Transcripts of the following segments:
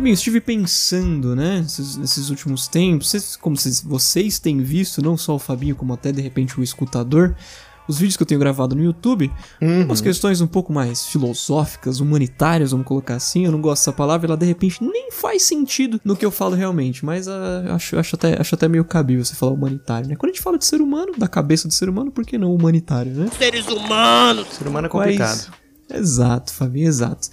Fabinho, estive pensando, né, nesses, nesses últimos tempos, vocês, como vocês, vocês têm visto, não só o Fabinho, como até de repente o escutador, os vídeos que eu tenho gravado no YouTube, Uhum. umas questões um pouco mais filosóficas, humanitárias, vamos colocar assim, eu não gosto dessa palavra, ela de repente nem faz sentido no que eu falo realmente, mas ah, acho, acho, até, acho até meio cabível você falar humanitário, né? Quando a gente fala de ser humano, da cabeça do ser humano, por que não humanitário, né? Seres humanos. Ser humano é complicado. Mas- Exato, Fabinho, exato.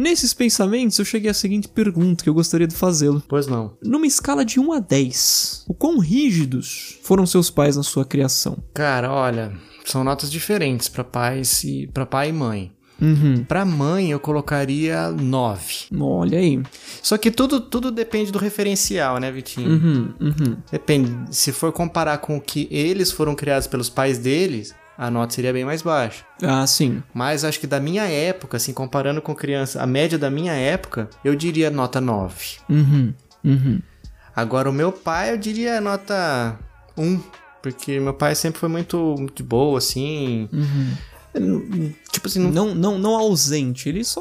Nesses pensamentos, eu cheguei à seguinte pergunta que eu gostaria de fazê-lo. Pois não. Numa escala de 1 a 10, o quão rígidos foram seus pais na sua criação? Cara, olha, são notas diferentes pra pais e para pai e mãe. Uhum. Pra mãe eu colocaria 9. Olha aí. Só que tudo tudo depende do referencial, né, Vitinho? Uhum, uhum. Depende. Se for comparar com o que eles foram criados pelos pais deles, a nota seria bem mais baixa. Ah, sim. Mas acho que da minha época, assim, comparando com criança, a média da minha época, eu diria nota 9. Uhum, uhum. Agora o meu pai, eu diria nota 1. Porque meu pai sempre foi muito de boa, assim. Tipo assim, não, Não, não, não ausente, ele só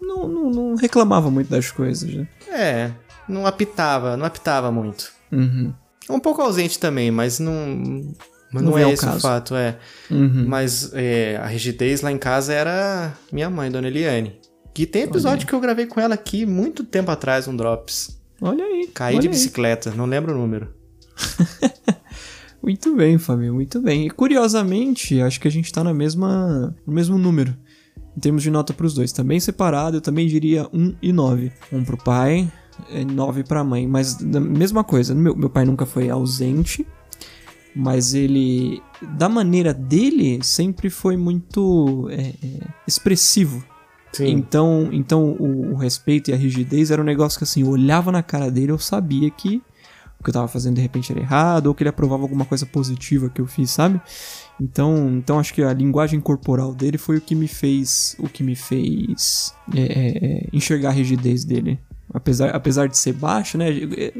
não, não, não, não reclamava muito das coisas, né? é, não apitava, não apitava muito. Uhum. Um pouco ausente também, mas não. Mas Não não, é é esse caso. o fato, é. Uhum. Mas é, a rigidez lá em casa era minha mãe, Dona Eliane. Que tem episódio que eu gravei com ela aqui muito tempo atrás, um Drops. Olha aí. Caí olha de aí. bicicleta, não lembro o número. Muito bem, Fabio, muito bem. E curiosamente, acho que a gente tá na mesma, no mesmo número. Em termos de nota pros dois. Também separado, eu também diria 1 e 9. 1 pro pai, e 9 pra mãe. Mas mesma coisa, meu, meu pai nunca foi ausente. Mas ele, da maneira dele, sempre foi muito é, é, expressivo. Sim. Então, então o, o respeito e a rigidez era um negócio que assim, eu olhava na cara dele, eu sabia que o que eu tava fazendo de repente era errado, ou que ele aprovava alguma coisa positiva que eu fiz, sabe? Então, então acho que a linguagem corporal dele foi o que me fez, o que me fez é, é, é, enxergar a rigidez dele. Apesar, apesar de ser baixo, né?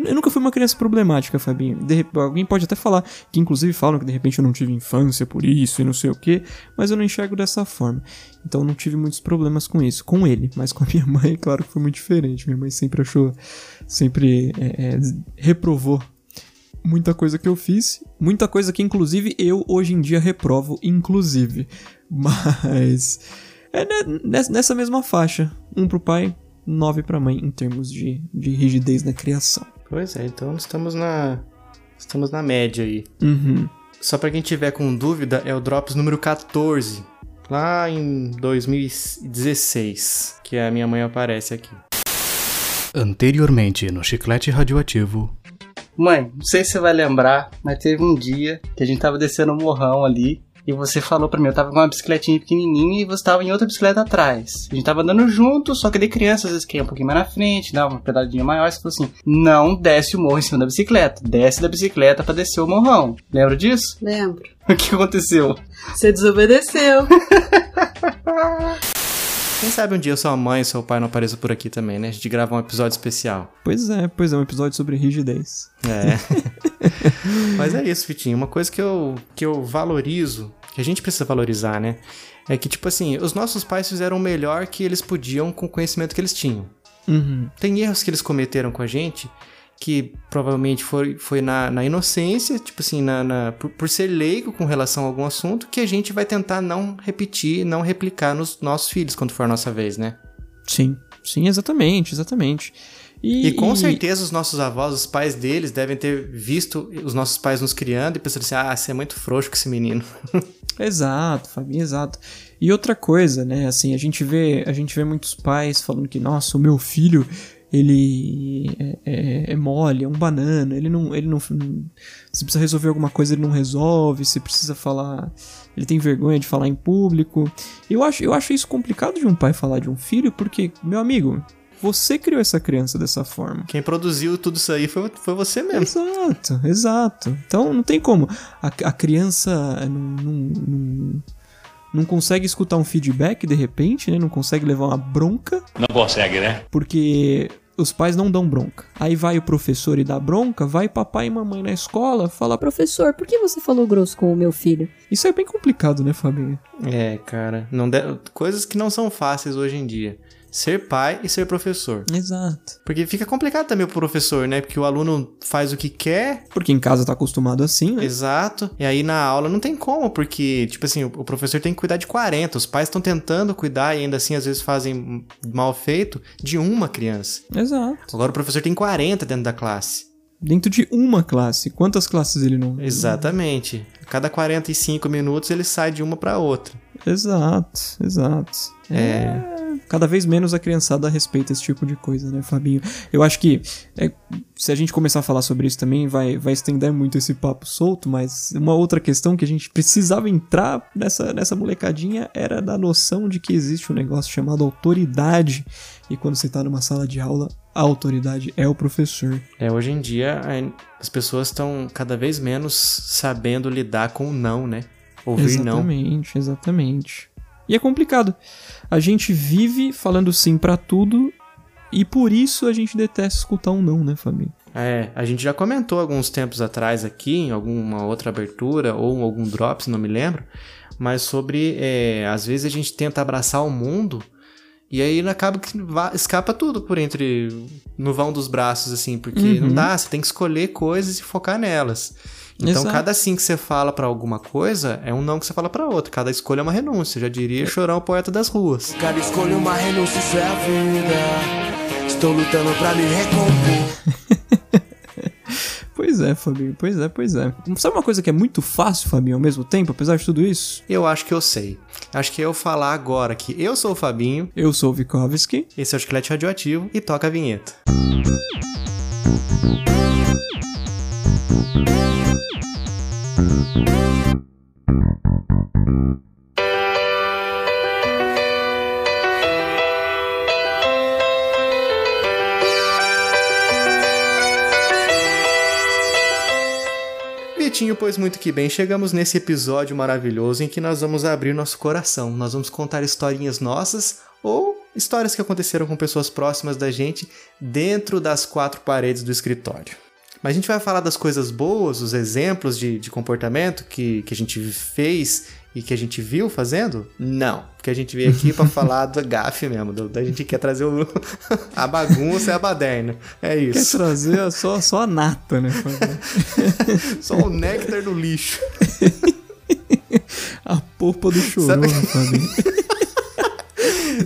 Eu nunca fui uma criança problemática, Fabinho. De alguém pode até falar que, inclusive, falam que de repente eu não tive infância por isso e não sei o que, mas eu não enxergo dessa forma. Então não tive muitos problemas com isso, com ele, mas com a minha mãe, claro que foi muito diferente. Minha mãe sempre achou, sempre é, é, reprovou muita coisa que eu fiz, muita coisa que inclusive eu hoje em dia reprovo, inclusive. Mas é nessa- nessa mesma faixa, um pro pai, nove pra mãe em termos de, de rigidez na criação. Pois é, então estamos na. Estamos na média aí. Uhum. Só pra quem tiver com dúvida, é o Drops número 14. Lá em 2016. Que a minha mãe aparece aqui. Anteriormente no Chiclete Radioativo. Mãe, não sei se você vai lembrar, mas teve um dia que a gente tava descendo um morrão ali. E você falou pra mim, eu tava com uma bicicletinha pequenininha e você tava em outra bicicleta atrás. A gente tava andando junto, só que de criança às vezes quer um pouquinho mais na frente, dá uma pedaladinha maior. Você falou assim: não desce o morro em cima da bicicleta, desce da bicicleta pra descer o morrão. Lembra disso? Lembro. O que aconteceu? Você desobedeceu. Quem sabe um dia sua mãe e seu pai não apareçam por aqui também, né? A gente grava um episódio especial. Pois é, pois é, um episódio sobre rigidez. É. Mas é isso, Vitinho. Uma coisa que eu, que eu valorizo, que a gente precisa valorizar, né? É que, tipo assim, os nossos pais fizeram o melhor que eles podiam com o conhecimento que eles tinham. Uhum. Tem erros que eles cometeram com a gente que provavelmente foi, foi na, na inocência, tipo assim, na, na- por, por ser leigo com relação a algum assunto, que a gente vai tentar não repetir, não replicar nos nossos filhos quando for a nossa vez, né? Sim, sim, exatamente, exatamente. E, E com e- certeza os nossos avós, os pais deles, devem ter visto os nossos pais nos criando e pensando assim: ah, você é muito frouxo com esse menino. Exato, Fabinho, exato. E outra coisa, né, assim, a gente vê, a gente vê muitos pais falando que, nossa, o meu filho, ele é, é- é mole, é um banana, ele não, ele não, não- se precisa resolver alguma coisa, ele não resolve, se precisa falar, ele tem vergonha de falar em público. Eu acho, eu acho isso complicado de um pai falar de um filho, porque, meu amigo, você criou essa criança dessa forma. Quem produziu tudo isso aí foi, foi você mesmo. Exato, exato. Então não tem como. A, a criança não, não, não, não consegue escutar um feedback de repente, né? Não consegue levar uma bronca, Não consegue, né? porque os pais não dão bronca. Aí vai o professor e dá bronca, vai papai e mamãe na escola falar. Professor, por que você falou grosso com o meu filho? Isso é bem complicado, né, Fabinho? É, cara. Não de- Coisas que não são fáceis hoje em dia. Ser pai e ser professor. Exato. Porque fica complicado também pro professor, né? Porque o aluno faz o que quer, Porque em casa tá acostumado assim, né? exato, e aí na aula não tem como, porque, tipo assim, o o professor tem que cuidar de 40, os pais estão tentando cuidar e ainda assim às vezes fazem mal feito de uma criança. Exato. Agora o professor tem 40 dentro da classe. Dentro de uma classe. Quantas classes ele não. Exatamente. A cada 45 minutos ele sai de uma pra outra. Exato, exato. É. Cada vez menos a criançada respeita esse tipo de coisa, né, Fabinho? Eu acho que é, se a gente começar a falar sobre isso também, vai, vai estender muito esse papo solto, mas uma outra questão que a gente precisava entrar nessa, nessa molecadinha era da noção de que existe um negócio chamado autoridade. E quando você tá numa sala de aula, a autoridade é o professor. É, hoje em dia a- as pessoas estão cada vez menos sabendo lidar com o não, né? Ouvir não. exatamente, exatamente. E é complicado. A gente vive falando sim pra tudo e por isso a gente detesta escutar um não, né, Fabinho? É, a gente já comentou alguns tempos atrás aqui, em alguma outra abertura ou em algum drops, não me lembro, mas sobre, é, às vezes a gente tenta abraçar o mundo e aí acaba que escapa tudo por entre, no vão dos braços, assim, porque não dá, você tem que escolher coisas e focar nelas. Então, Exato. cada sim que você fala pra alguma coisa é um não que você fala pra outra. Cada escolha é uma renúncia. Já diria Chorão, poeta das ruas. Cada escolha uma renúncia, isso é a vida. Estou lutando pra me recompor. Pois é, Fabinho, pois é, pois é. Sabe uma coisa que é muito fácil, Fabinho, ao mesmo tempo, apesar de tudo isso? Eu acho que eu sei. Acho que eu falar agora que eu sou o Fabinho, Eu sou o Vikovski. esse é o Chiclete Radioativo e toca a vinheta. Vitinho, pois muito que bem, chegamos nesse episódio maravilhoso em que nós vamos abrir nosso coração. Nós vamos contar historinhas nossas ou histórias que aconteceram com pessoas próximas da gente dentro das quatro paredes do escritório. Mas a gente vai falar das coisas boas, os exemplos de, de comportamento que, que a gente fez e que a gente viu fazendo? Não, porque a gente veio aqui pra falar da gafe mesmo, do- da gente quer trazer o, a bagunça e a baderna. É Quer isso. trazer só, só a nata, né? Só o néctar do lixo. A polpa do chorão, Sabe- né?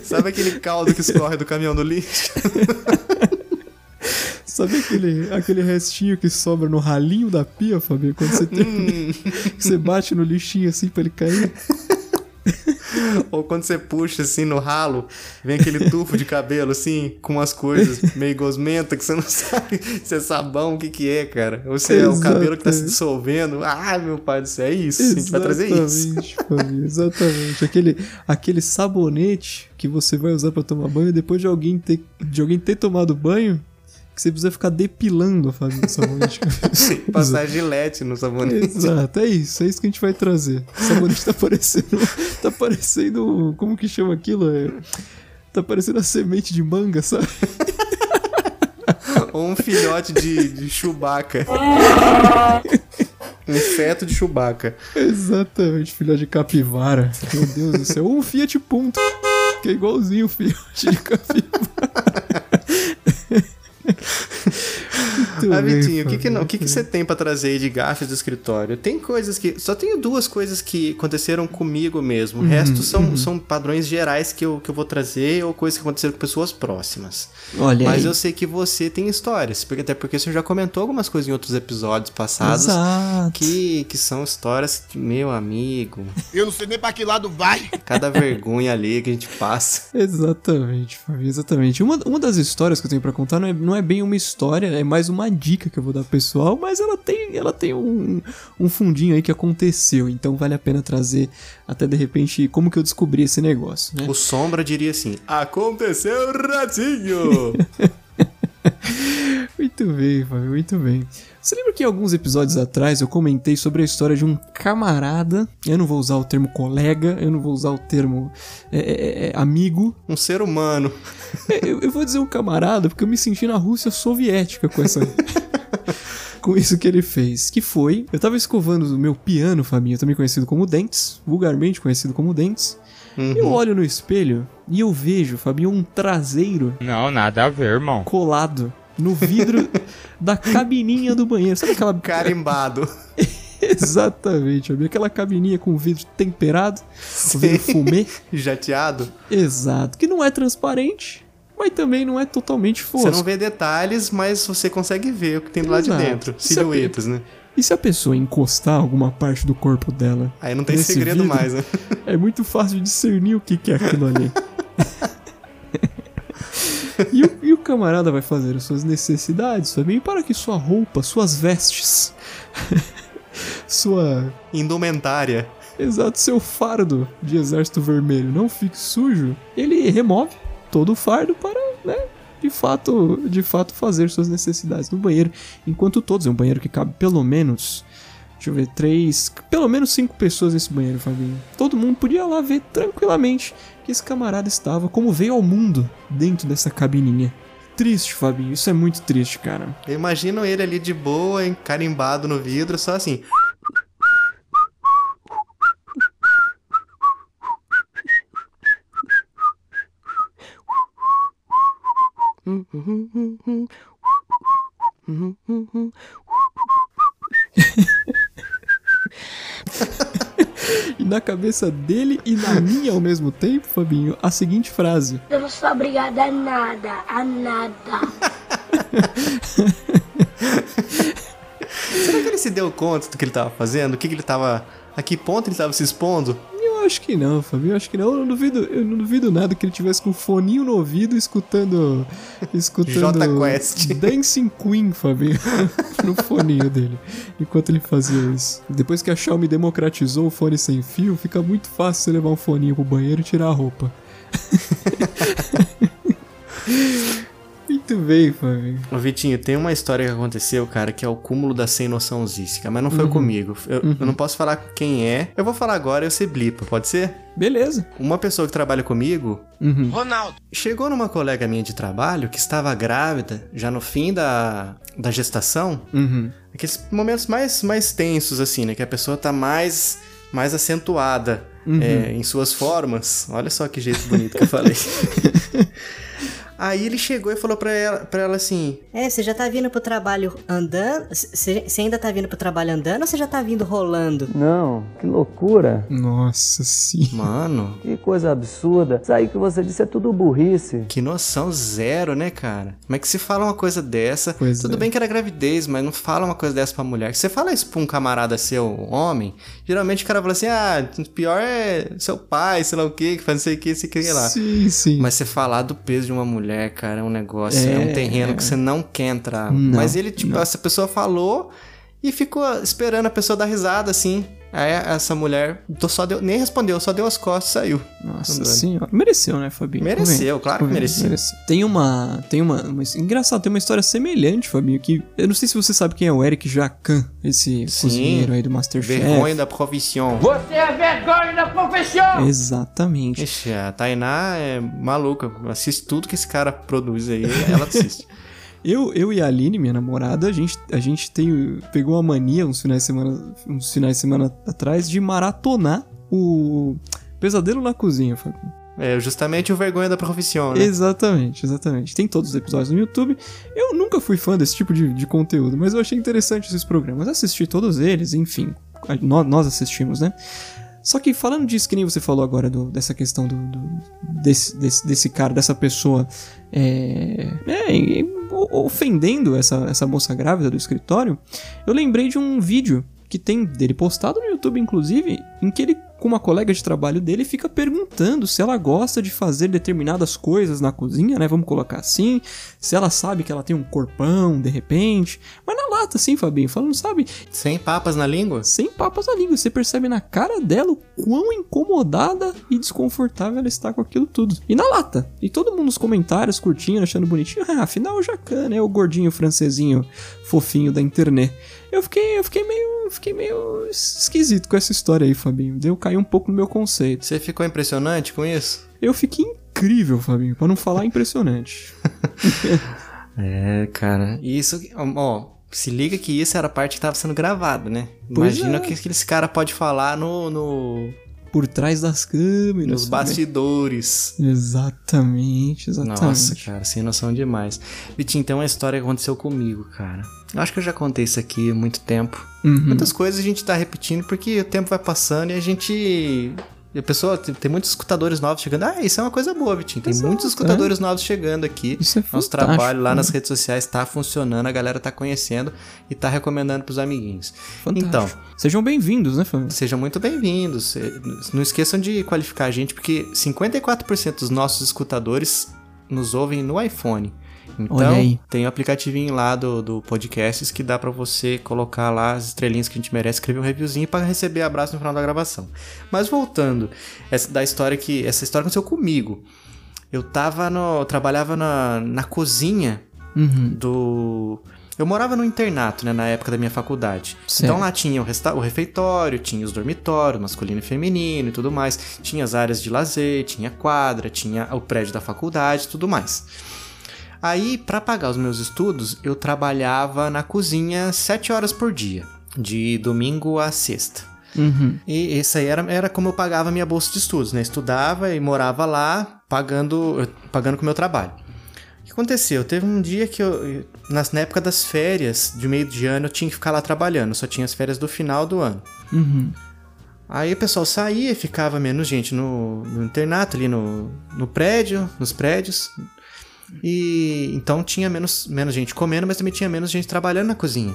Sabe aquele caldo que escorre do caminhão do lixo? Sabe aquele, aquele restinho que sobra no ralinho da pia, Fabinho? Quando você, tem, você bate no lixinho assim pra ele cair? Ou quando você puxa assim no ralo, vem aquele tufo de cabelo assim, com umas coisas meio gosmenta que você não sabe se é sabão, o que que é, cara. Ou se é o cabelo que tá se Exatamente. dissolvendo. Ah, meu pai do céu, é isso. A gente vai trazer isso. Exatamente, Fabinho, exatamente. Aquele, aquele sabonete que você vai usar pra tomar banho depois de alguém ter, de alguém ter tomado banho, que você precisa ficar depilando, Fabinho, o sabonete. Passar gilete no sabonete. Exato, é isso, é isso que a gente vai trazer. O sabonete tá parecendo. Tá parecendo. Como que chama aquilo? É, tá parecendo a semente de manga, sabe? Ou um filhote de, de Chewbacca. um feto de Chewbacca. Exatamente, filhote de capivara. Meu Deus do céu. Ou um Fiat Punto, que é igualzinho o filhote de capivara. Muito Ah, bem, Vitinho, o que que, não- que que você tem pra trazer aí de gafes do escritório? Tem coisas que. Só tenho duas coisas que aconteceram comigo mesmo. Uhum, O resto são, são padrões gerais que eu, que eu vou trazer ou coisas que aconteceram com pessoas próximas. Olha Mas aí. eu sei que você tem histórias, porque até porque você já comentou algumas coisas em outros episódios passados Exato. que, que são histórias que, meu amigo, Eu não sei nem pra que lado vai. cada vergonha ali que a gente passa. Exatamente, Fabinho, exatamente. Uma, uma das histórias que eu tenho pra contar não é, não é bem uma história, é mais uma dica que eu vou dar pessoal, mas ela tem, ela tem um, um fundinho aí que aconteceu, então vale a pena trazer até de repente como que eu descobri esse negócio, né? O Sombra diria assim: Aconteceu, ratinho! Muito bem, Fábio, muito bem. Você lembra que alguns episódios atrás eu comentei sobre a história de um camarada? Eu não vou usar o termo colega, eu não vou usar o termo é, é, é, amigo. um ser humano. É, Eu, eu vou dizer um camarada porque eu me senti na Rússia soviética com essa. com isso que ele fez. Que foi, eu tava escovando o meu piano, Fabinho, também conhecido como Dentes, vulgarmente conhecido como Dentes. Eu olho no espelho e eu vejo, Fabinho, um traseiro Não, nada a ver, irmão. colado no vidro da cabininha do banheiro. Sabe aquela. Carimbado. Exatamente, Fabinho. Aquela cabininha com vidro temperado, o vidro fumê. Jateado. Exato. Que não é transparente, mas também não é totalmente fosco. Você não vê detalhes, mas você consegue ver o que tem do lado de dentro. É Silhuetas, né? E se a pessoa encostar alguma parte do corpo dela? Aí não tem segredo vidro, mais, né? É muito fácil de discernir o que, que é aquilo ali. e, o, e o camarada vai fazer as suas necessidades também para que sua roupa, suas vestes, sua. Indumentária. Exato, seu fardo de exército vermelho não fique sujo. Ele remove todo o fardo para, né? De fato, de fato fazer suas necessidades no banheiro. Enquanto todos, é um banheiro que cabe pelo menos Deixa eu ver, três. Pelo menos cinco pessoas nesse banheiro, Fabinho. Todo mundo podia lá ver tranquilamente que esse camarada estava, como veio ao mundo, dentro dessa cabininha. Triste, Fabinho. Isso é muito triste, cara. Eu imagino ele ali de boa, hein, carimbado no vidro, só assim. E na cabeça dele e na minha ao mesmo tempo, Fabinho, a seguinte frase: Eu não sou obrigada a nada, a nada. Será que ele se deu conta do que ele tava fazendo? O que, que ele tava. A que ponto ele tava se expondo? Eu acho que não, Fabinho. Eu acho que não. Eu não duvido, eu não duvido nada que ele tivesse com um foninho no ouvido escutando. Escutando. Jota Quest. Dancing Queen, Fabinho. no foninho dele. Enquanto ele fazia isso. Depois que a Xiaomi democratizou o fone sem fio, fica muito fácil você levar um foninho pro banheiro e tirar a roupa. Muito bem, Fabinho. Ô, Vitinho, tem uma história que aconteceu, cara, que é o cúmulo da sem noção zística, mas não Uhum. foi comigo. Eu, eu não posso falar quem é. Eu vou falar agora e você blipa, pode ser? Beleza. Uma pessoa que trabalha comigo Uhum. Ronaldo. chegou numa colega minha de trabalho que estava grávida, já no fim da, da gestação. Uhum. Aqueles momentos mais, mais tensos, assim, né? Que a pessoa tá mais, mais acentuada Uhum. é, em suas formas. Olha só que jeito bonito que eu falei. Aí ele chegou e falou pra ela, pra ela assim: É, você já tá vindo pro trabalho andando? Você ainda tá vindo pro trabalho andando ou você já tá vindo rolando? Não, que loucura. Nossa, sim. Mano, Que coisa absurda. Isso aí que você disse é tudo burrice. que noção zero, né, cara? Como é que se fala uma coisa dessa? Pois Tudo é. bem que era gravidez, mas não fala uma coisa dessa pra mulher. Você fala isso pra um camarada seu, homem, geralmente o cara fala assim: ah, pior é seu pai, sei lá o que, que faz não sei o que, sei o que lá. Sim, sim. Mas você falar do peso de uma mulher, cara, é um negócio, é, um É. terreno que você não quer entrar. Não, Mas ele, tipo, não. essa pessoa falou e ficou esperando a pessoa dar risada, assim. Aí essa mulher tô- só deu, nem respondeu, só deu as costas e saiu. Nossa Andando. senhora. Mereceu, né, Fabinho? Mereceu, claro que convenha, mereceu. Tem uma. Tem uma, uma- Engraçado, tem uma história semelhante, Fabinho, que. Eu não sei se você sabe quem é o Eric Jacan, esse Sim. cozinheiro aí do Masterchef. Vergonha da profissão. Você é vergonha da profissão! Exatamente. Ixi, a Tainá é maluca. Assiste tudo que esse cara produz aí, ela assiste. Eu, eu e a Aline, minha namorada, a gente, a gente tem, pegou uma mania uns finais de semana, uns finais de semana atrás de maratonar o Pesadelo na Cozinha, Fabinho. É justamente o vergonha da profissão, né? Exatamente, exatamente. Tem todos os episódios no YouTube. Eu nunca fui fã desse tipo de, de conteúdo, mas eu achei interessante esses programas. Assisti todos eles, enfim. A- nó- Nós assistimos, né? Só que falando disso, que nem você falou agora, do- dessa questão do, do- desse, desse, desse cara, dessa pessoa é, é, ofendendo essa, essa moça grávida do escritório, eu lembrei de um vídeo que tem dele postado no YouTube, inclusive, em que ele, com uma colega de trabalho dele, fica perguntando se ela gosta de fazer determinadas coisas na cozinha, né? Vamos colocar assim. Se ela sabe que ela tem um corpão, de repente. Mas na lata, assim, Fabinho, falando, sabe? Sem papas na língua? Sem papas na língua. Você percebe na cara dela o quão incomodada e desconfortável ela está com aquilo tudo. E na lata. E todo mundo nos comentários curtindo, achando bonitinho. Ah, afinal, o Jacan, né? O gordinho francesinho fofinho da internet. Eu fiquei, eu fiquei meio, fiquei meio esquisito com essa história aí, Fabinho. Deu cair um pouco no meu conceito. Você ficou impressionante com isso? Eu fiquei incrível, Fabinho, pra não falar impressionante. É, cara. Isso, ó, Se liga que isso era a parte que tava sendo gravada, né? Pois Imagina é. o que que esse cara pode falar no, no- Por trás das câmeras. nos sabe? bastidores. Exatamente, exatamente. Nossa, cara, sem noção demais. Vitinho, tem uma história que aconteceu comigo, cara. Eu acho que eu já contei isso aqui há muito tempo. Uhum. Muitas coisas a gente tá repetindo porque o tempo vai passando e a gente. E a pessoa, tem, muitos escutadores novos chegando. Ah, isso é uma coisa boa, Vitinho. Tem Exato, muitos escutadores novos chegando aqui. Isso é Nosso trabalho lá né? nas redes sociais tá funcionando, a galera tá conhecendo e tá recomendando pros amiguinhos. Fantástico. Então, Sejam bem-vindos, né, família? Sejam muito bem-vindos. Eh, Não esqueçam de qualificar a gente, porque 54% dos nossos escutadores nos ouvem no iPhone. Então, tem o aplicativinho lá do, do Podcasts que dá pra você colocar lá as estrelinhas que a gente merece, escrever um reviewzinho pra receber abraço no final da gravação. Mas voltando, essa da história que essa história aconteceu comigo. Eu tava no, eu trabalhava na, na cozinha Uhum. do. Eu morava no internato, né, na época da minha faculdade. Certo. Então lá tinha o, resta- o refeitório, tinha os dormitórios, masculino e feminino e tudo mais. Tinha as áreas de lazer, tinha quadra, tinha o prédio da faculdade e tudo mais. Aí, para pagar os meus estudos, eu trabalhava na cozinha sete horas por dia, de domingo a sexta. Uhum. E essa aí era, era como eu pagava minha bolsa de estudos, né? Estudava e morava lá, pagando, pagando com o meu trabalho. O que aconteceu? Teve um dia que eu, nas- na época das férias, de meio de ano, eu tinha que ficar lá trabalhando. Só tinha as férias do final do ano. Uhum. Aí o pessoal saía, ficava menos gente no, no internato, ali no, no prédio, nos prédios. E então tinha menos, menos gente comendo, mas também tinha menos gente trabalhando na cozinha.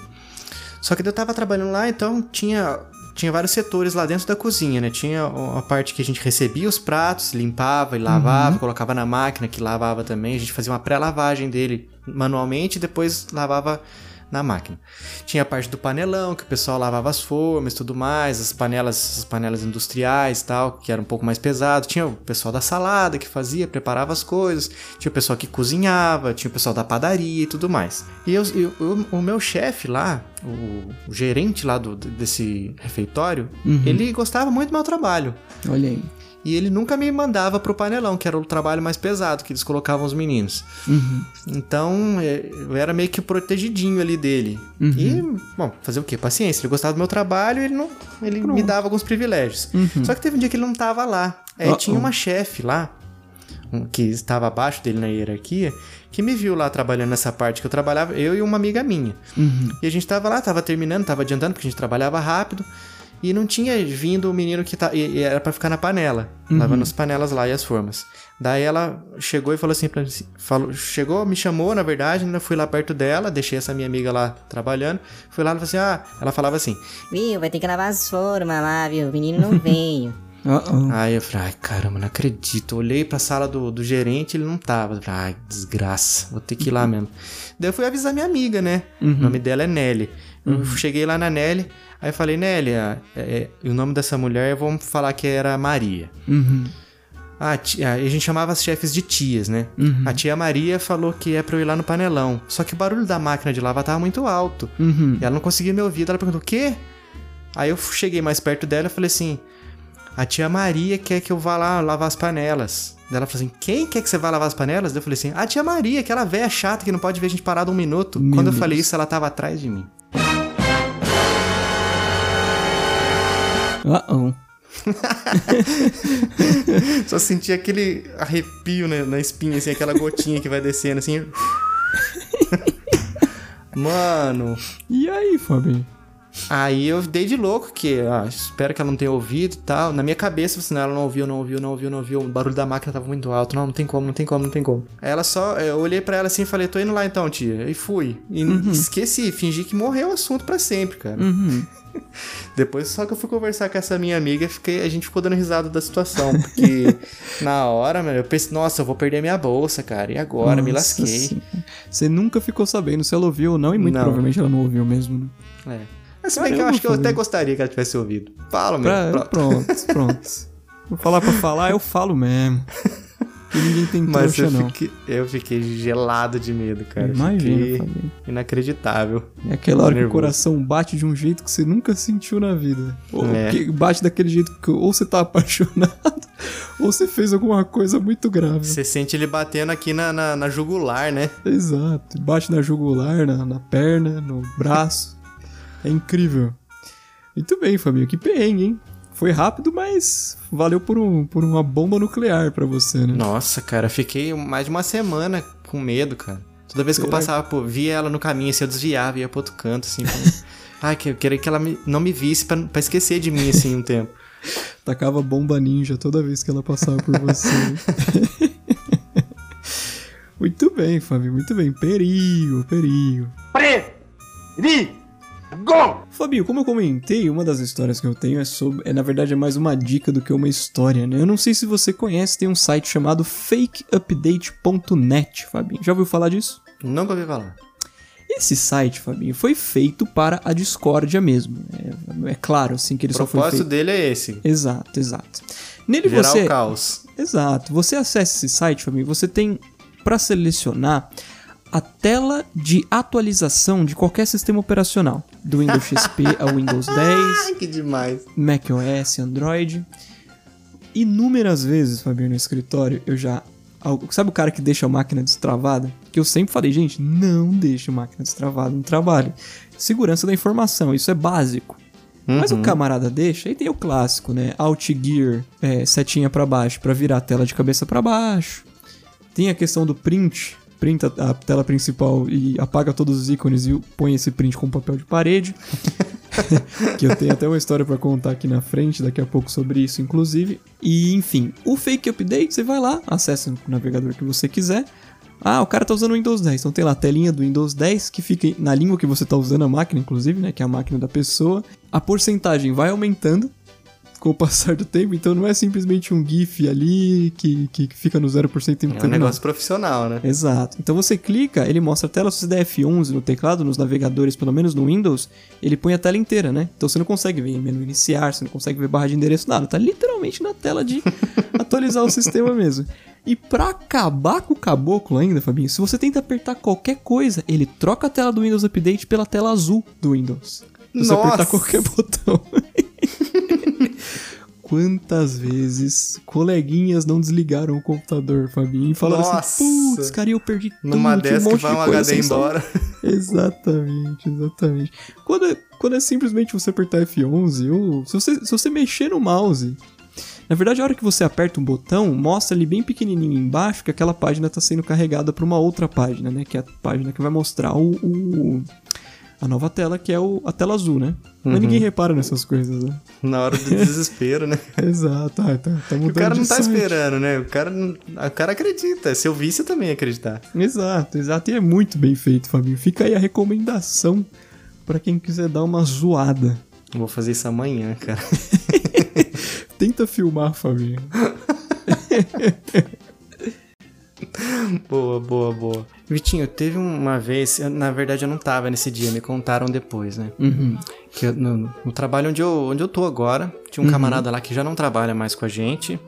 Só que eu tava trabalhando lá, então tinha, tinha vários setores lá dentro da cozinha, né? Tinha a parte que a gente recebia os pratos, limpava e lavava, colocava na máquina que lavava também. A gente fazia uma pré-lavagem dele manualmente e depois lavava na máquina. Tinha a parte do panelão, que o pessoal lavava as formas e tudo mais, as panelas, as panelas industriais e tal, que era um pouco mais pesado. Tinha o pessoal da salada que fazia, preparava as coisas. Tinha o pessoal que cozinhava, tinha o pessoal da padaria e tudo mais. E eu, eu- eu- o meu chefe lá, o, o gerente lá do, desse refeitório, Uhum. ele gostava muito do meu trabalho. Olha aí. E ele nunca me mandava pro panelão, que era o trabalho mais pesado que eles colocavam os meninos. Uhum. Então, é, eu era meio que protegidinho ali dele. Uhum. E, bom, fazer o quê? Paciência. Ele gostava do meu trabalho e ele, não, ele me dava alguns privilégios. Uhum. Só que teve um dia que ele não tava lá. Aí Uh-oh. tinha uma chefe lá, que estava abaixo dele na hierarquia, que me viu lá trabalhando nessa parte que eu trabalhava, eu e uma amiga minha. Uhum. E a gente tava lá, tava terminando, tava adiantando, porque a gente trabalhava rápido. E não tinha vindo o menino que tá. E, e era pra ficar na panela, Uhum. lavando as panelas lá e as formas. Daí ela chegou e falou assim pra mim: falou, chegou, me chamou, na verdade, ainda fui lá perto dela, deixei essa minha amiga lá trabalhando. Fui lá e falei assim: ah, ela falava assim. Viu, vai ter que lavar as formas lá, viu? O menino não veio. Uh-oh. Aí eu falei, ai caramba, não acredito. Olhei pra sala do, do gerente, ele não tava. Eu falei, ai, desgraça, vou ter que ir lá mesmo. Daí eu fui avisar minha amiga, né? O nome dela é Nelly. Eu cheguei lá na Nelly, aí falei, Nelly, é, é, o nome dessa mulher, vamos falar que era Maria. Uhum. Ah, tia, a gente chamava as chefes de tias, né? Uhum. A tia Maria falou que é pra eu ir lá no panelão. Só que o barulho da máquina de lavar tava muito alto. Uhum. E ela não conseguia me ouvir. Daí Ela perguntou, o quê? Aí eu cheguei mais perto dela e falei assim: A tia Maria quer que eu vá lá lavar as panelas. Daí ela falou assim: Quem quer que você vá lavar as panelas? Daí eu falei assim: A tia Maria, aquela velha chata que não pode ver a gente parado um minuto. Meu Quando eu Deus. falei isso, ela tava atrás de mim. Uh-oh. Só senti aquele arrepio né, na espinha, assim, aquela gotinha que vai descendo assim. Mano, E aí, Fabinho? Aí eu dei de louco, que ah, espero que ela não tenha ouvido e tal. Na minha cabeça, assim, não, ela não ouviu, não ouviu, não ouviu, não ouviu. O barulho da máquina tava muito alto. Não, não tem como, não tem como, não tem como. Aí ela só, eu olhei pra ela assim e falei, tô indo lá então, tia. E fui. E esqueci, fingi que morreu o assunto pra sempre, cara. Uhum. Depois só que eu fui conversar com essa minha amiga, fiquei, a gente ficou dando risada da situação. Porque na hora, mano, eu pensei, nossa, eu vou perder minha bolsa, cara. E agora? Me Nossa lasquei. Senhora. Você nunca ficou sabendo se ela ouviu ou não, e muito Não. provavelmente ela não ouviu mesmo, né? É. Mas se bem que eu acho que eu até gostaria que ela tivesse ouvido. Fala, meu. Pra, Pro- pronto, pronto. Vou falar pra falar, eu falo mesmo. E ninguém tem Mas trouxa, eu não. fiquei, eu fiquei gelado de medo, cara. Imagina, inacreditável. É aquela hora que o Nervoso. coração bate de um jeito que você nunca sentiu na vida. Ou É. que bate daquele jeito que ou você tá apaixonado, ou você fez alguma coisa muito grave. Você sente ele batendo aqui na, na, na jugular, né? Exato. Bate na jugular, na, na perna, no braço. É incrível. Muito bem, Fabinho. Que perrengue, hein? Foi rápido, mas valeu por, um, por uma bomba nuclear pra você, né? Nossa, cara, fiquei mais de uma semana com medo, cara. Toda vez que eu Será passava, pô, via ela no caminho, assim, eu desviava e ia pro outro canto, assim. pra- Ai, que eu queria que ela me- não me visse pra, pra esquecer de mim, assim, um tempo. Tacava bomba ninja toda vez que ela passava por você. muito bem, Fabinho, muito bem. Perigo, perigo. Go! Fabinho, como eu comentei, uma das histórias que eu tenho é sobre. É, na verdade, é mais uma dica do que uma história, né? Eu não sei se você conhece, tem um site chamado fakeupdate.net, Fabinho. Já ouviu falar disso? Nunca ouvi falar. Esse site, Fabinho, foi feito para a discórdia mesmo. É, é claro, assim, que ele O só foi propósito feito. dele é esse. Exato, exato. Nele Gerar você. o caos. Exato. Você acessa esse site, Fabinho, você tem para selecionar a tela de atualização de qualquer sistema operacional, do Windows XP ao Windows 10, Ai, que demais. macOS, Android. Inúmeras vezes, Fabinho, no escritório, eu já. Sabe o cara que deixa a máquina destravada? Que eu sempre falei, gente, não deixe a máquina destravada no trabalho. Segurança da informação, isso é básico. Mas o camarada deixa, aí tem o clássico, né? Alt Gear, é, setinha pra baixo, pra virar a tela de cabeça pra baixo. Tem a questão do print, printa a tela principal e apaga todos os ícones e põe esse print com papel de parede. que eu tenho até uma história pra contar aqui na frente, daqui a pouco sobre isso, inclusive. E, enfim, o Fake Update, você vai lá, acessa no navegador que você quiser. Ah, o cara tá usando o Windows 10, então tem lá a telinha do Windows 10 que fica na língua que você tá usando a máquina, inclusive, né, que é a máquina da pessoa. A porcentagem vai aumentando com o passar do tempo, então não é simplesmente um GIF ali que, que fica no 0% o tempo É um todo, não. negócio profissional, né? Exato. Então você clica, ele mostra a tela, se você der F11 no teclado, nos navegadores, pelo menos no Windows, ele põe a tela inteira, né? Então você não consegue ver menu iniciar, você não consegue ver barra de endereço, nada. Tá literalmente na tela de atualizar o sistema mesmo. E pra acabar com o caboclo ainda, Fabinho, se você tenta apertar qualquer coisa, ele troca a tela do Windows Update pela tela azul do Windows. Se você Nossa! apertar qualquer botão. Quantas vezes coleguinhas não desligaram o computador, Fabinho, e falaram Nossa! assim, putz, cara, eu perdi tudo, Numa dessa um que vai de um HD salvar." embora. Exatamente, exatamente. Quando é, quando é simplesmente você apertar F11, ou se você, se você mexer no mouse, na verdade, a hora que você aperta um botão, mostra ali bem pequenininho embaixo que aquela página está sendo carregada para uma outra página, né? Que é a página que vai mostrar o, o- a nova tela, que é o, a tela azul, né? Mas Uhum. ninguém repara nessas coisas, né? Na hora do desespero, né? Exato, tá, tá E mudando o cara não tá site. esperando, né? O cara, o cara acredita. Se eu visse, eu também ia acreditar. Exato, exato. E é muito bem feito, Fabinho. Fica aí a recomendação para quem quiser dar uma zoada. Eu Vou fazer isso amanhã, cara. Tenta filmar, Fabinho. Boa, boa, boa. Vitinho, teve uma vez, eu- na verdade eu não tava nesse dia, me contaram depois, né? Uhum. Que eu- no, no trabalho onde eu, onde eu tô agora, tinha um Uhum. camarada lá que já não trabalha mais com a gente,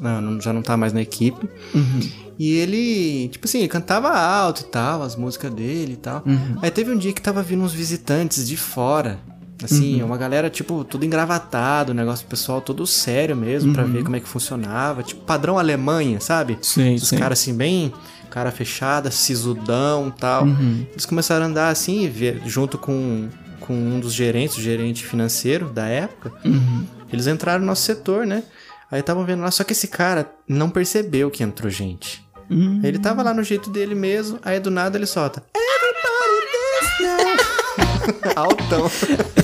não, não- já não tá mais na equipe. Uhum. E ele, tipo assim, ele cantava alto e tal, as músicas dele e tal. Uhum. Aí teve um dia que tava vindo uns visitantes de fora. Assim, Uhum. uma galera, tipo, tudo engravatado, o negócio pessoal todo sério mesmo, pra Uhum. ver como é que funcionava. Tipo, padrão Alemanha, sabe? Sim, Os caras assim, bem cara fechada, sisudão e tal. Uhum. Eles começaram a andar assim, ver- junto com, com um dos gerentes, o gerente financeiro da época. Uhum. Eles entraram no nosso setor, né? Aí estavam vendo lá, só que esse cara não percebeu que entrou gente. Uhum. Ele tava lá no jeito dele mesmo, aí do nada ele solta. Everybody dance now. Altão.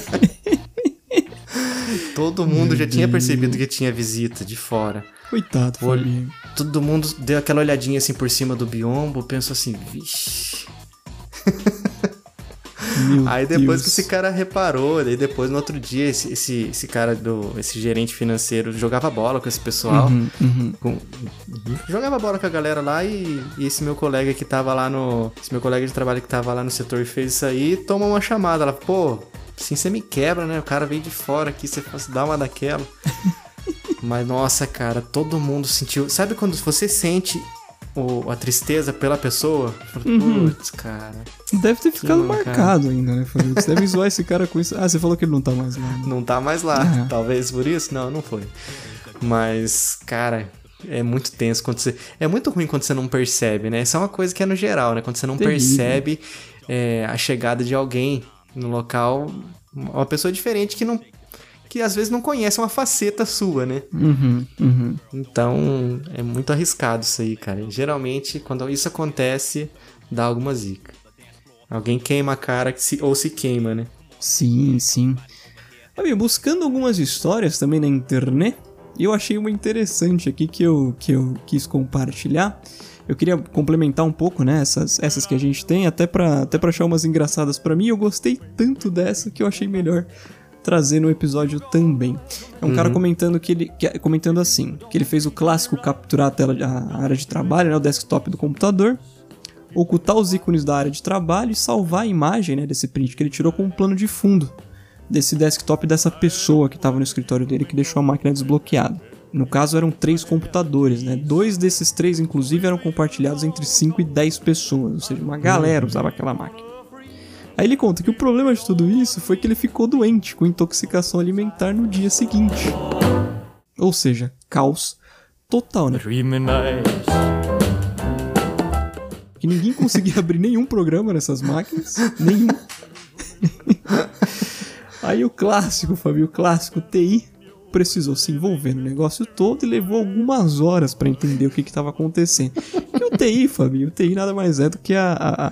Todo mundo já tinha percebido que tinha visita de fora. Coitado, Olha- Fabinho. Todo mundo deu aquela olhadinha assim por cima do biombo, pensou assim, vixe. Meu Aí depois Deus. que esse cara reparou, daí depois no outro dia esse, esse, esse cara do. esse gerente financeiro jogava bola com esse pessoal. Uhum, uhum. com- jogava bola com a galera lá e, e esse meu colega que tava lá no. Esse meu colega de trabalho que tava lá no setor e fez isso aí, toma uma chamada. Ela, pô, assim você me quebra, né? O cara veio de fora aqui, você fosse dar uma daquela. Mas nossa, cara, todo mundo sentiu. Sabe quando você sente o, a tristeza pela pessoa? Uhum. Putz, cara. Deve ter ficado marcado ainda, né? Você deve zoar esse cara com isso. Ah, você falou que ele não tá mais lá. né? Não tá mais lá. É. Talvez por isso? Não, não foi. Mas, cara, é muito tenso quando você. É muito ruim quando você não percebe, né? Isso é uma coisa que é no geral, né? Quando você não Terrível. percebe é, a chegada de alguém no local, uma pessoa diferente que não. que às vezes não conhece uma faceta sua, né? Uhum, uhum. Então, é muito arriscado isso aí, cara. Geralmente, quando isso acontece, dá alguma zica. Alguém queima a cara que se- ou se queima, né? Sim, sim. Fabio, buscando algumas histórias também na internet, eu achei uma interessante aqui que eu, que eu quis compartilhar. Eu queria complementar um pouco, né, essas, essas que a gente tem, até pra, até pra achar umas engraçadas pra mim. Eu gostei tanto dessa que eu achei melhor trazer no episódio também. É um cara Uhum. comentando que ele que- comentando assim, que ele fez o clássico capturar a tela a área de trabalho, né, o desktop do computador, ocultar os ícones da área de trabalho e salvar a imagem, né, desse print que ele tirou com um plano de fundo desse desktop dessa pessoa que estava no escritório dele que deixou a máquina desbloqueada. No caso eram três computadores, né? Dois desses três, inclusive, eram compartilhados entre 5 e 10 pessoas, ou seja, uma galera usava aquela máquina. Aí ele conta que o problema de tudo isso foi que ele ficou doente com intoxicação alimentar no dia seguinte. Ou seja, caos total, né? Que ninguém conseguia abrir nenhum programa nessas máquinas, nenhum. Aí o clássico, Fabio, o clássico TI precisou se envolver no negócio todo e levou algumas horas pra entender o que estava acontecendo. E o TI, Fabio, o TI nada mais é do que a, a-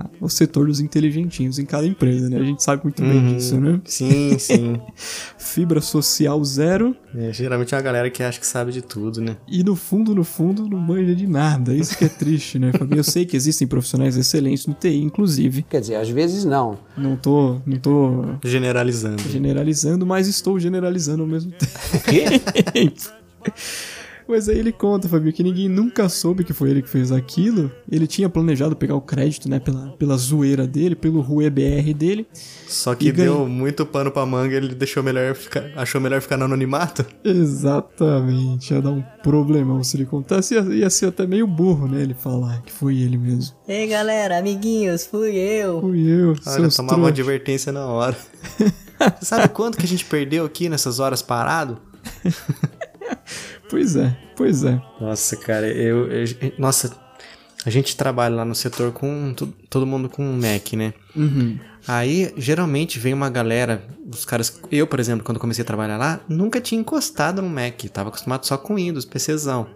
a- o setor dos inteligentinhos em cada empresa, né? A gente sabe muito bem Uhum. disso, né? Sim, sim. Fibra social zero É, geralmente é uma galera que acha que sabe de tudo, né? e no fundo, no fundo, não manja de nada. Isso que é triste, né, Fabio? Eu sei que existem profissionais excelentes no TI, inclusive. Quer dizer, às vezes não. Não tô, não tô Generalizando. generalizando, mas estou generalizando ao mesmo tempo. O quê? Mas aí ele conta, Fabio, que ninguém nunca soube que foi ele que fez aquilo. Ele tinha planejado pegar o crédito, né, pela, pela zoeira dele, pelo Rue BR dele. Só que E ganha- deu muito pano pra manga, ele deixou melhor ficar, achou melhor ficar no anonimato. Exatamente, ia dar um problemão se ele contasse. Ia, ia ser até meio burro, né, ele falar que foi ele mesmo. Ei galera, amiguinhos, fui eu. Fui eu, Olha, seus tomava uma advertência na hora. Você sabe quanto que a gente perdeu aqui nessas horas parado? Pois é, pois é. Nossa, cara, eu, eu- Nossa, a gente trabalha lá no setor com to- todo mundo com Mac, né? Uhum. Aí, geralmente, vem uma galera, os caras... Eu, por exemplo, quando comecei a trabalhar lá, nunca tinha encostado no Mac. Tava acostumado só com Windows, PCzão.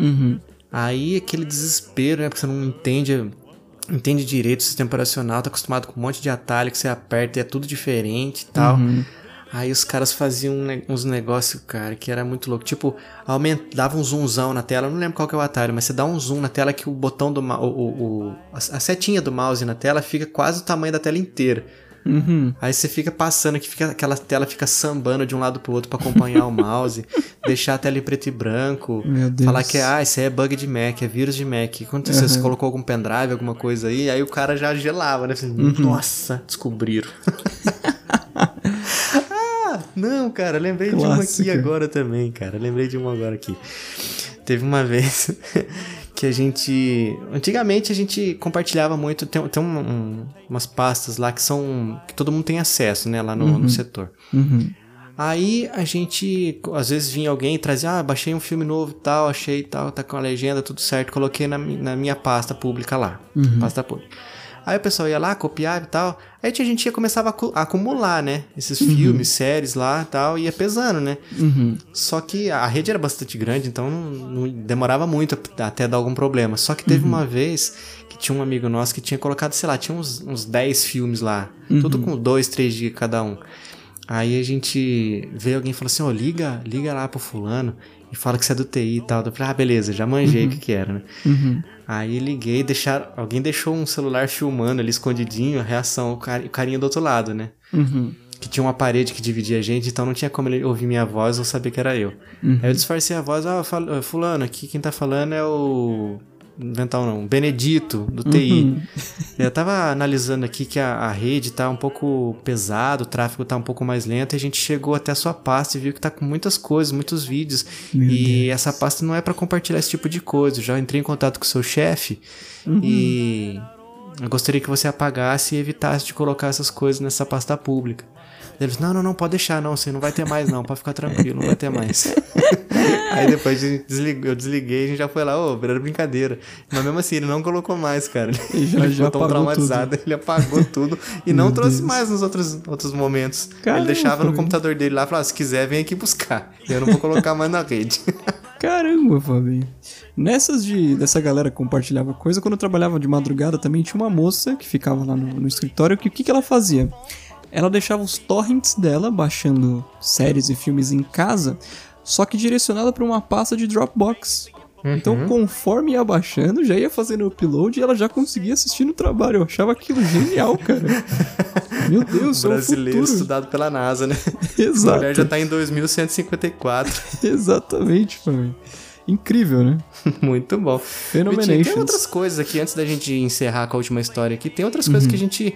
Uhum. Aí, aquele desespero, né? Porque você não entende... Entende direito o sistema operacional, tá acostumado com um monte de atalho que você aperta e é tudo diferente e tal. Uhum. Aí os caras faziam uns negócios, cara, que era muito louco. Tipo, aumenta, dava um zoomzão na tela, eu não lembro qual que é o atalho, mas você dá um zoom na tela que o botão do mouse, o, o- o- a setinha do mouse na tela fica quase o tamanho da tela inteira. Uhum. Aí você fica passando que fica, aquela tela fica sambando de um lado pro outro pra acompanhar o mouse, deixar a tela em preto e branco, Meu Deus. falar que ah, isso aí é bug de Mac, é vírus de Mac. Quando você Uhum. colocou algum pendrive, alguma coisa aí, aí o cara já gelava, né? Assim, Uhum. Nossa, descobriram. ah, não, cara, lembrei de uma aqui Clássica. agora também, cara. Lembrei de uma agora aqui. Teve uma vez que a gente. Antigamente a gente compartilhava muito. Tem, tem um- um- umas pastas lá que são. que todo mundo tem acesso, né? Lá no, no Uhum. setor. Uhum. Aí a gente, às vezes vinha alguém e trazia, ah, baixei um filme novo e tal, achei tal, tá com a legenda, tudo certo, coloquei na, na minha pasta pública lá, Uhum. pasta pública. Aí o pessoal ia lá, copiava e tal, aí a gente ia começava a acu- a acumular, né, esses Uhum. filmes, séries lá e tal, ia pesando, né. Uhum. Só que a rede era bastante grande, então não, não demorava muito até dar algum problema. Só que teve Uhum. uma vez que tinha um amigo nosso que tinha colocado, sei lá, tinha uns, uns 10 filmes lá. Uhum. Tudo com dois, três dias cada um. Aí a gente veio alguém e falou assim, ó, liga, liga lá pro fulano e fala que você é do TI e tal. Eu falei, ah, beleza, já manjei o que que era, né? Uhum. Aí liguei, deixaram, alguém deixou um celular filmando ali escondidinho, a reação, o, cara, o carinha do outro lado, né? Uhum. que tinha uma parede que dividia a gente, então não tinha como ele ouvir minha voz ou saber que era eu. Uhum. Aí eu disfarcei a voz, ah, fulano, aqui quem tá falando é o inventar um não, Benedito, do TI. Eu tava analisando aqui que a, a rede tá um pouco pesado, o tráfego tá um pouco mais lento, e a gente chegou até a sua pasta e viu que tá com muitas coisas, muitos vídeos. Meu e Deus. essa pasta não é para compartilhar esse tipo de coisa. Eu já entrei em contato com o seu chefe e eu gostaria que você apagasse e evitasse de colocar essas coisas nessa pasta pública. Ele disse, não, não, não, pode deixar, não, você não vai ter mais não, pode ficar tranquilo, não vai ter mais. Aí depois desligou, eu desliguei e a gente já foi lá, ô, era brincadeira. Mas mesmo assim, ele não colocou mais, cara. Ele já- ele já ficou tão traumatizado, ele apagou tudo e Meu não trouxe Deus. mais nos outros, outros momentos. Caramba, ele deixava no computador dele lá e falava, se quiser, vem aqui buscar. Eu não vou colocar mais na rede. Caramba, Fabinho. Nessas de dessa galera que compartilhava coisa, quando eu trabalhava de madrugada também tinha uma moça que ficava lá no, no escritório que o que, que ela fazia? Ela deixava os torrents dela baixando séries e filmes em casa, só que direcionada para uma pasta de Dropbox. Então, conforme ia baixando, já ia fazendo o upload e ela já conseguia assistir no trabalho. Eu achava aquilo genial, cara. Meu Deus, é o Brasileiro futuro. estudado pela NASA, né? Exato. A mulher já tá em 2154. Exatamente, Fabinho. Incrível, né? Muito bom. Phenomenations. Vitinho, tem outras coisas aqui, antes da gente encerrar com a última história aqui, tem outras coisas que a gente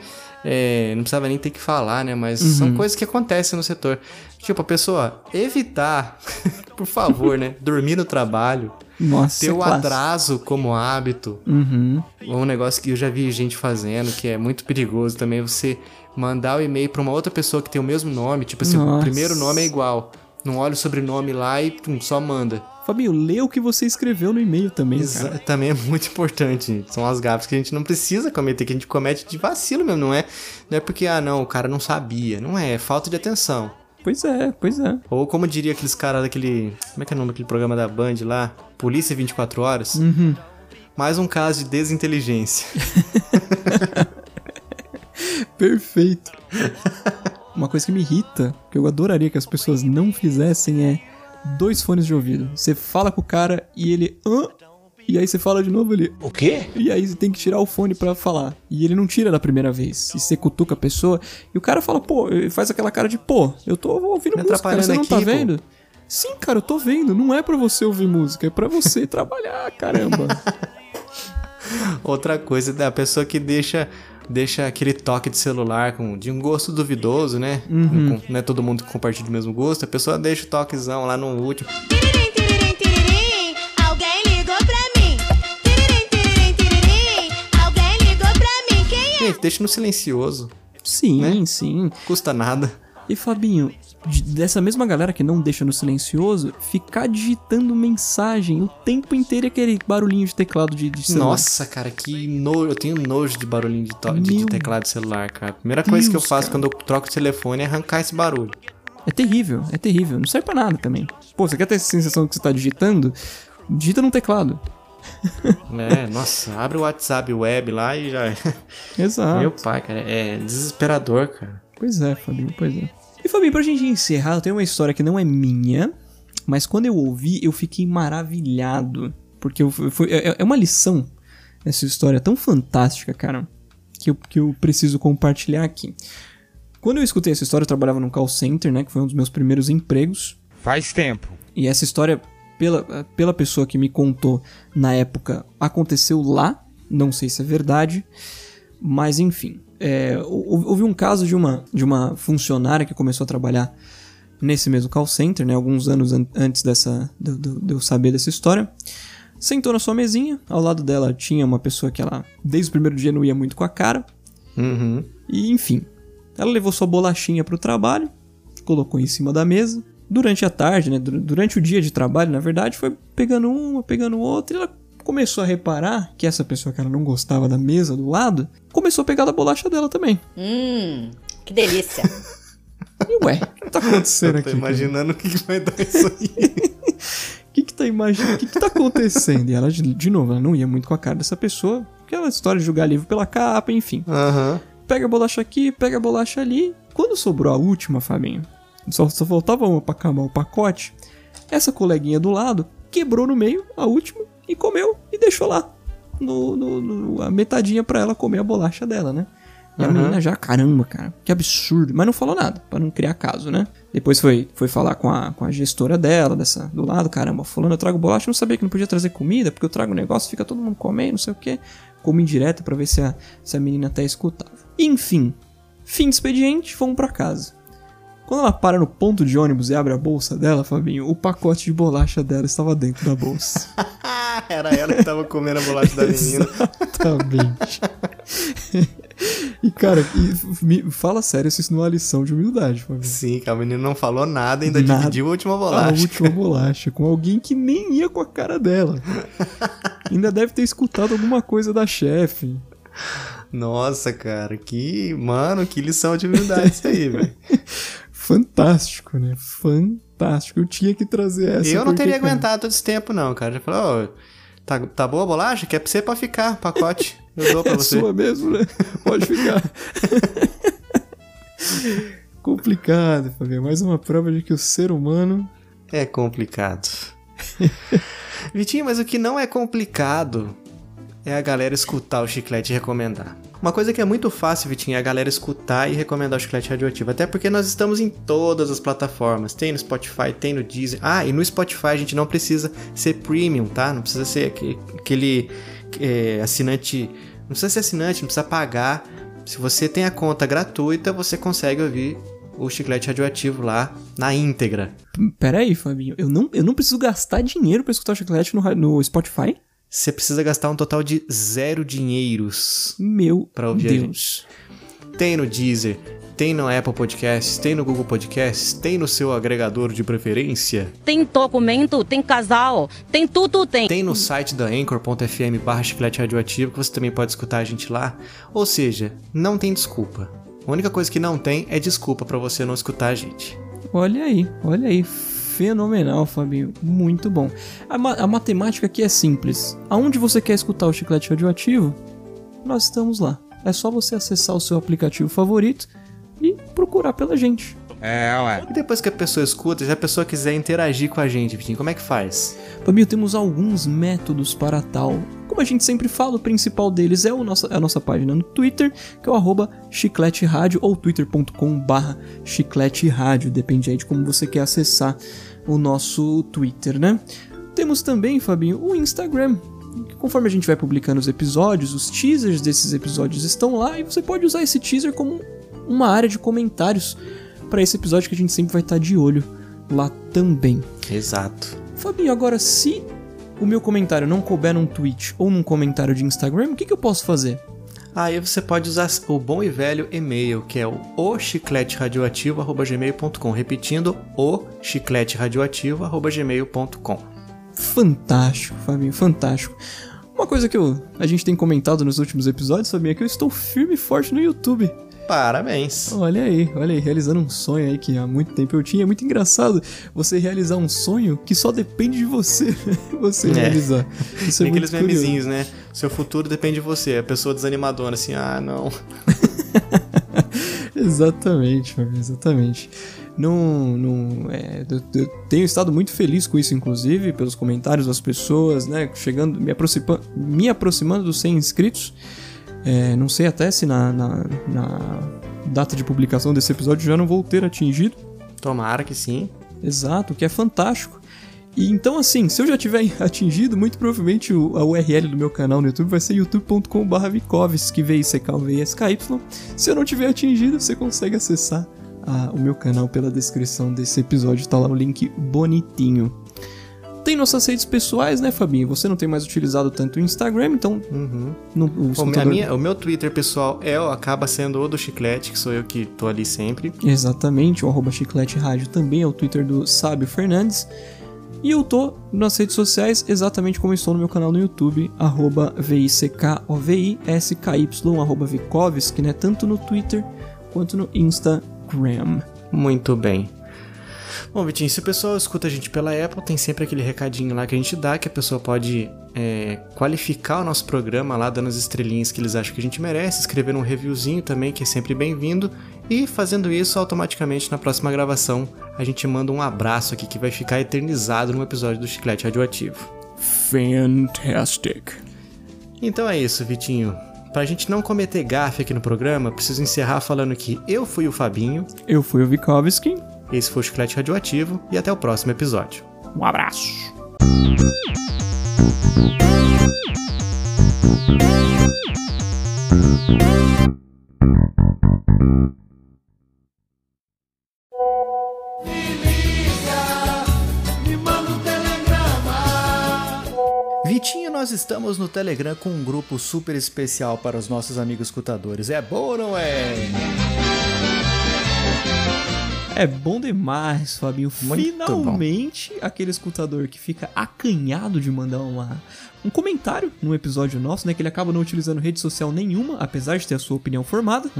é, não precisava nem ter que falar, né? Mas são coisas que acontecem no setor. Tipo, a pessoa evitar, por favor, né? Dormir no trabalho, Nossa, ter o clássico. atraso como hábito. Uhum. Um negócio que eu já vi gente fazendo, que é muito perigoso também, você mandar o e-mail pra uma outra pessoa que tem o mesmo nome, tipo assim, o Nossa. primeiro nome é igual. Não olha o sobrenome lá e tum, só manda. Fabinho, lê o que você escreveu no e-mail também, Exa- cara. Também é muito importante, gente. São as gafas que a gente não precisa cometer, que a gente comete de vacilo mesmo, não é? Não é porque, ah, não, o cara não sabia. Não é, é falta de atenção. Pois é, pois é. Ou como diria aqueles caras daquele. Como é que é o nome daquele programa da Band lá? Polícia 24 Horas? Uhum. Mais um caso de desinteligência. Perfeito. Uma coisa que me irrita, que eu adoraria que as pessoas não fizessem é dois fones de ouvido. Você fala com o cara e ele. Hã? E aí você fala de novo ele. O quê? E aí você tem que tirar o fone pra falar. E ele não tira da primeira vez. E você cutuca a pessoa. E o cara fala, pô, ele faz aquela cara de, pô, eu tô ouvindo Me música, cara, você não tá aqui, pô." vendo? Sim, cara, eu tô vendo. Não é pra você ouvir música, é pra você trabalhar, caramba. Outra coisa da pessoa que deixa deixa aquele toque de celular com de um gosto duvidoso, né? Uhum. Não, não é todo mundo que compartilha o mesmo gosto. A pessoa deixa o toquezão lá no último. É? Gente, deixa no silencioso. Sim, Né? sim. Custa nada. E Fabinho, de- dessa mesma galera que não deixa no silencioso, ficar digitando mensagem o tempo inteiro aquele barulhinho de teclado de, de celular. Nossa, cara, que nojo. Eu tenho nojo de barulhinho de, to- de- teclado de celular, cara. Primeira coisa que eu Deus, faço cara. quando eu troco o telefone é arrancar esse barulho. É terrível, é terrível. Não serve pra nada também. Pô, você quer ter essa sensação que você tá digitando? Digita no teclado. É, nossa, abre o WhatsApp web lá e já. Exato. Meu pai, cara, é desesperador, cara. Pois é, Fabinho, pois é. E Fabinho, pra gente encerrar, eu tenho uma história que não é minha, mas quando eu ouvi, eu fiquei maravilhado. Porque eu, foi- é, é uma lição essa história tão fantástica, cara, que eu, que eu preciso compartilhar aqui. Quando eu escutei essa história, eu trabalhava num call center, né, que foi um dos meus primeiros empregos. Faz tempo. E essa história, pela, pela pessoa que me contou na época, aconteceu lá. Não sei se é verdade, mas enfim. É, hou- houve um caso de uma, de uma funcionária que começou a trabalhar nesse mesmo call center, né, alguns anos an- antes dessa, do- do- de eu saber dessa história. Sentou na sua mesinha, ao lado dela tinha uma pessoa que ela, desde o primeiro dia, não ia muito com a cara. Uhum. E enfim, ela levou sua bolachinha pro trabalho, colocou em cima da mesa. Durante a tarde, né, dur- durante o dia de trabalho, na verdade, foi pegando uma, pegando outra, e ela começou a reparar que essa pessoa que ela não gostava da mesa do lado, começou a pegar da bolacha dela também. Hum, que delícia. E ué, o que tá acontecendo Eu tô aqui? imaginando o que, que vai dar isso aí. O que que tá imaginando? O que que tá acontecendo? E ela, de, de novo, ela não ia muito com a cara dessa pessoa, aquela história de julgar livro pela capa, enfim. Aham. Pega a bolacha aqui, pega a bolacha ali. Quando sobrou a última, Fabinho, só, só faltava uma pra acabar o pacote. Essa coleguinha do lado quebrou no meio a última e comeu e deixou lá. No, no- no- a metadinha pra ela comer a bolacha dela, né? E a Aham. menina já, caramba, cara, que absurdo. Mas não falou nada, pra não criar caso, né? Depois foi, foi falar com a, com a gestora dela, dessa, do lado, caramba, fulano, eu trago bolacha, eu não sabia que não podia trazer comida, porque eu trago negócio, fica todo mundo comendo, não sei o que. Como indireta pra ver se a, se a menina até escutava. Enfim, fim de expediente, fomos pra casa. Quando ela para no ponto de ônibus e abre a bolsa dela, Fabinho, o pacote de bolacha dela estava dentro da bolsa. Era ela que tava comendo a bolacha da menina. Exatamente. e, cara, e, me, fala sério se isso não é uma lição de humildade, Fabinho. Sim, que a menina não falou nada, ainda Nada. dividiu a última bolacha. A última bolacha, com alguém que nem ia com a cara dela. Ainda deve ter escutado alguma coisa da chefe. Nossa, cara, que. Mano, que lição de humildade isso aí, velho. Fantástico, né? Fantástico. Eu tinha que trazer essa. Eu não teria cara, aguentado todo esse tempo, não, cara. Já falou, ó, tá, tá boa a bolacha? Quer pra você pra ficar, pacote. Eu dou pra É você. sua mesmo, né? Pode ficar. Complicado, Fabinho. Mais uma prova de que o ser humano. É complicado. Vitinho, mas o que não é complicado é a galera escutar o chiclete e recomendar. Uma coisa que é muito fácil, Vitinho, é a galera escutar e recomendar o chiclete radioativo. Até porque nós estamos em todas as plataformas. Tem no Spotify, tem no Deezer. Ah, e no Spotify a gente não precisa ser premium, tá? Não precisa ser aque- aquele é, assinante. Não precisa ser assinante, não precisa pagar. Se você tem a conta gratuita, você consegue ouvir o chiclete radioativo lá na íntegra. Pera aí, Fabinho. Eu não, eu não preciso gastar dinheiro pra escutar o chiclete no, no Spotify? Você precisa gastar um total de zero dinheiros Meu pra ouvir a Deus. gente. Tem no Deezer, tem no Apple Podcasts, tem no Google Podcasts, tem no seu agregador de preferência, Tem documento, tem casal, tem tudo, tem. tem no site da anchor.fm barra chiclete radioativo, que você também pode escutar a gente lá. Ou seja, não tem desculpa. A única coisa que não tem é desculpa pra você não escutar a gente. Olha aí, olha aí. Fenomenal, Fabinho. Muito bom. A, ma- a matemática aqui é simples. Aonde você quer escutar o chiclete radioativo, nós estamos lá. É só você acessar o seu aplicativo favorito e procurar pela gente. É, ué. E depois que a pessoa escuta, se a pessoa quiser interagir com a gente, Vitinho, como é que faz? Fabinho, temos alguns métodos para tal. Como a gente sempre fala, o principal deles é o nossa, a nossa página no Twitter, que é o arroba chiclete rádio ou twitter.com barra chiclete rádio, depende aí de como você quer acessar o nosso Twitter, né? Temos também, Fabinho, o Instagram. Conforme a gente vai publicando os episódios, os teasers desses episódios estão lá e você pode usar esse teaser como uma área de comentários para esse episódio que a gente sempre vai estar de olho lá também. Exato. Fabinho, agora se o meu comentário não couber num tweet ou num comentário de Instagram, o que, que eu posso fazer? Aí você pode usar o bom e velho e-mail, que é o ochicleteradioativo.gmail.com. Repetindo, o chicleteradioativo.gmail.com. Fantástico, Fabinho, fantástico. Uma coisa que eu, a gente tem comentado nos últimos episódios, Fabinho, é que eu estou firme e forte no YouTube. Parabéns. Olha aí, olha aí, realizando um sonho aí que há muito tempo eu tinha. É muito engraçado você realizar um sonho que só depende de você, você É. realizar. Isso é Tem aqueles muito curioso. memezinhos, né? Seu futuro depende de você. A pessoa desanimadona, assim, ah, não. Exatamente, exatamente. Não, não, é, eu, eu tenho estado muito feliz com isso, inclusive, pelos comentários das pessoas, né? Chegando, me, aproxima, me aproximando dos 100 inscritos. É, não sei até se na, na, na data de publicação desse episódio já não vou ter atingido. Tomara que sim. Exato, que é fantástico. E então, assim, se eu já tiver atingido, muito provavelmente a URL do meu canal no YouTube vai ser youtube.com.br Vikovski, V-I-C-K-V-I-S-K-Y. Se eu não tiver atingido, você consegue acessar ah, o meu canal pela descrição desse episódio, tá lá o link bonitinho. Tem nossas redes pessoais, né, Fabinho? Você não tem mais utilizado tanto o Instagram, então. Não, o computador- minha- o meu Twitter pessoal é, o- acaba sendo o do Chiclete, que sou eu que tô ali sempre. Exatamente, o arroba Chiclete Rádio também é o Twitter do Sábio Fernandes. E eu tô nas redes sociais exatamente como estou no meu canal no YouTube, arroba V-I-C-K-O-V-I-S-K-Y, arroba Vikovski, né? Tanto no Twitter quanto no Instagram. Muito bem. Bom, Vitinho, se o pessoal escuta a gente pela Apple, tem sempre aquele recadinho lá que a gente dá, que a pessoa pode é, qualificar o nosso programa lá, dando as estrelinhas que eles acham que a gente merece, escrever um reviewzinho também, que é sempre bem-vindo. E fazendo isso, automaticamente na próxima gravação, a gente manda um abraço aqui que vai ficar eternizado no episódio do Chiclete Radioativo. Fantastic. Então é isso, Vitinho. Pra gente não cometer gafe aqui no programa, preciso encerrar falando que eu fui o Fabinho. Eu fui o Vikovski. Esse foi o Chiclete Radioativo e até o próximo episódio. Um abraço. Vitinho, nós estamos no Telegram com um grupo super especial para os nossos amigos escutadores. É bom ou não é? É bom demais, Fabinho. Muito Finalmente, aquele escutador que fica acanhado de mandar uma, um comentário num episódio nosso, né? Que ele acaba não utilizando rede social nenhuma, apesar de ter a sua opinião formada,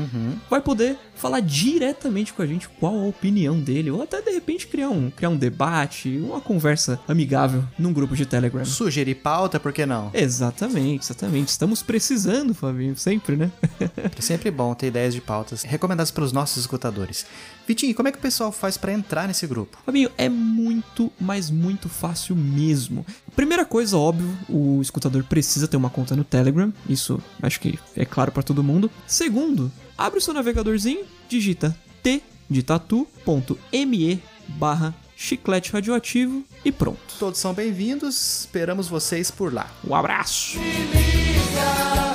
vai poder falar diretamente com a gente qual a opinião dele, ou até de repente criar um, criar um debate, uma conversa amigável num grupo de Telegram. Sugerir pauta, por que não? Exatamente, exatamente. Estamos precisando, Fabinho, sempre, né? É sempre bom ter ideias de pautas recomendadas pelos nossos escutadores. Vitinho, como é que o pessoal faz para entrar nesse grupo? Fabinho, é muito, mas muito fácil mesmo. Primeira coisa, óbvio, o escutador precisa ter uma conta no Telegram. Isso acho que é claro para todo mundo. Segundo, abre o seu navegadorzinho, digita t de tatu.me barra chiclete radioativo e pronto. Todos são bem-vindos, esperamos vocês por lá. Um abraço! liga.